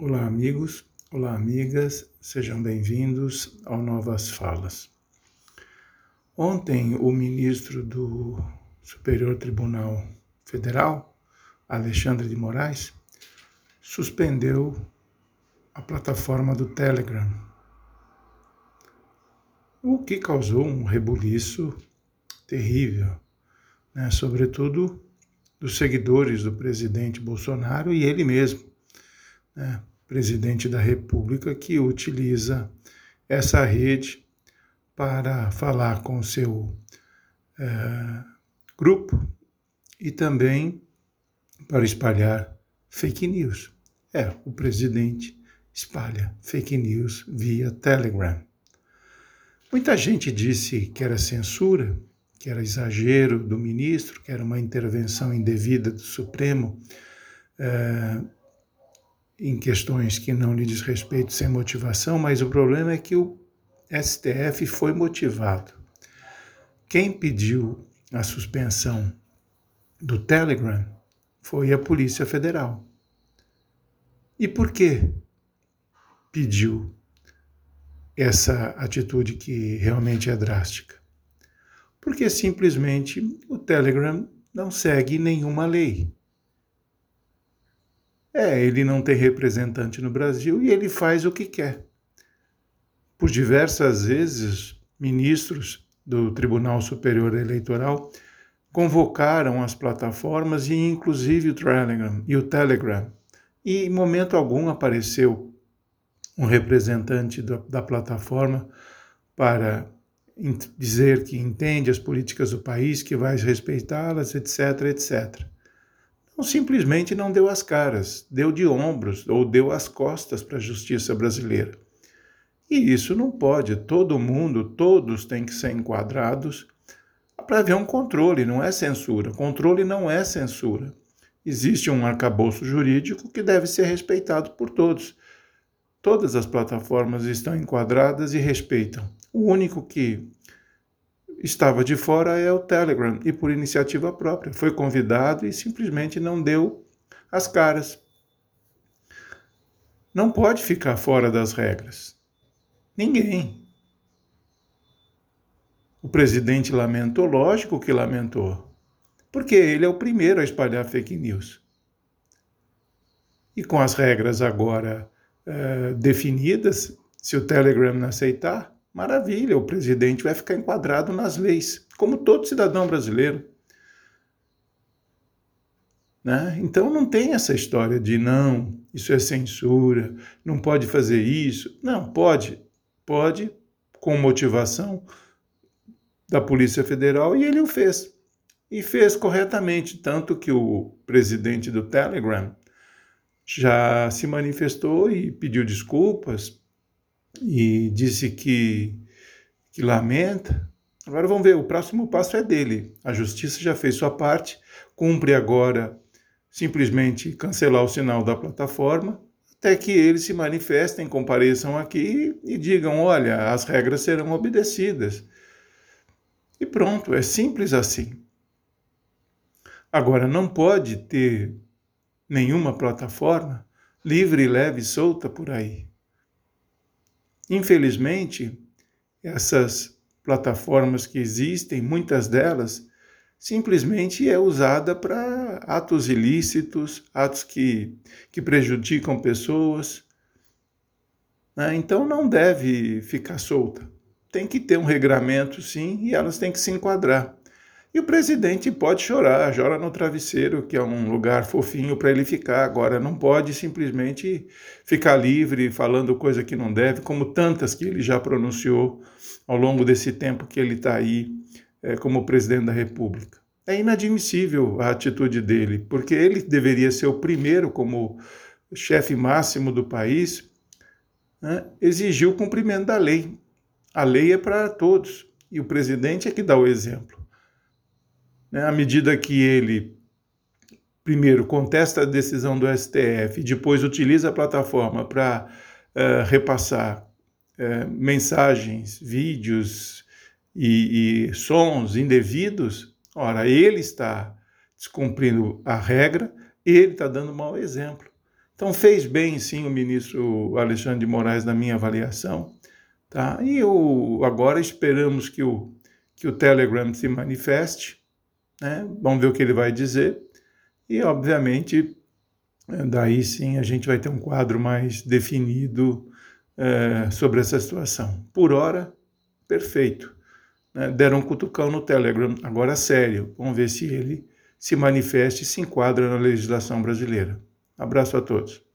Olá, amigos, olá, amigas, sejam bem-vindos ao Novas Falas. Ontem, o ministro do Superior Tribunal Federal, Alexandre de Moraes, suspendeu a plataforma do Telegram, o que causou um rebuliço terrível, né? sobretudo dos seguidores do presidente Bolsonaro e ele mesmo né, presidente da República, que utiliza essa rede para falar com o seu é, grupo e também para espalhar fake news. É, o presidente espalha fake news via Telegram. Muita gente disse que era censura, que era exagero do ministro, que era uma intervenção indevida do Supremo. É, em questões que não lhe diz respeito sem motivação, mas o problema é que o STF foi motivado. Quem pediu a suspensão do Telegram foi a Polícia Federal. E por que pediu essa atitude que realmente é drástica? Porque simplesmente o Telegram não segue nenhuma lei. É, ele não tem representante no Brasil e ele faz o que quer. Por diversas vezes, ministros do Tribunal Superior Eleitoral convocaram as plataformas e inclusive o Telegram e o Telegram. E em momento algum apareceu um representante da, da plataforma para dizer que entende as políticas do país, que vai respeitá-las, etc, etc ou simplesmente não deu as caras, deu de ombros ou deu as costas para a justiça brasileira. E isso não pode, todo mundo, todos têm que ser enquadrados para haver um controle, não é censura. Controle não é censura. Existe um arcabouço jurídico que deve ser respeitado por todos. Todas as plataformas estão enquadradas e respeitam. O único que estava de fora é o Telegram e por iniciativa própria. Foi convidado e simplesmente não deu as caras. Não pode ficar fora das regras. Ninguém. O presidente lamentou, lógico que lamentou, porque ele é o primeiro a espalhar fake news. E com as regras agora uh, definidas, se o Telegram não aceitar, Maravilha, o presidente vai ficar enquadrado nas leis, como todo cidadão brasileiro. Né? Então não tem essa história de não, isso é censura, não pode fazer isso. Não, pode, pode, com motivação da Polícia Federal, e ele o fez. E fez corretamente, tanto que o presidente do Telegram já se manifestou e pediu desculpas, e disse que, que lamenta. Agora vamos ver, o próximo passo é dele. A justiça já fez sua parte, cumpre agora simplesmente cancelar o sinal da plataforma, até que eles se manifestem, compareçam aqui e digam: olha, as regras serão obedecidas. E pronto, é simples assim. Agora, não pode ter nenhuma plataforma livre, leve e solta por aí. Infelizmente, essas plataformas que existem, muitas delas, simplesmente é usada para atos ilícitos, atos que, que prejudicam pessoas. Né? Então não deve ficar solta. Tem que ter um regramento, sim, e elas têm que se enquadrar. E o presidente pode chorar, chora no travesseiro, que é um lugar fofinho para ele ficar. Agora, não pode simplesmente ficar livre falando coisa que não deve, como tantas que ele já pronunciou ao longo desse tempo que ele está aí é, como presidente da República. É inadmissível a atitude dele, porque ele deveria ser o primeiro, como chefe máximo do país, né, exigir o cumprimento da lei. A lei é para todos e o presidente é que dá o exemplo né, à medida que ele, primeiro, contesta a decisão do STF depois utiliza a plataforma para uh, eh, repassar uh, mensagens, vídeos e, e sons indevidos, ora, ele está descumprindo a regra, ele está dando mau exemplo. Então fez bem sim o ministro Alexandre de Moraes na minha avaliação, tá? E eu, agora esperamos que o, que o Telegram se manifeste, né? Vamos ver o que ele vai dizer. E obviamente daí sim a gente vai ter um quadro mais definido é, sobre essa situação. Por hora, perfeito. Né? Deram um cutucão no Telegram, agora sério. Vamos ver se ele se manifeste e se enquadra na legislação brasileira. Abraço a todos.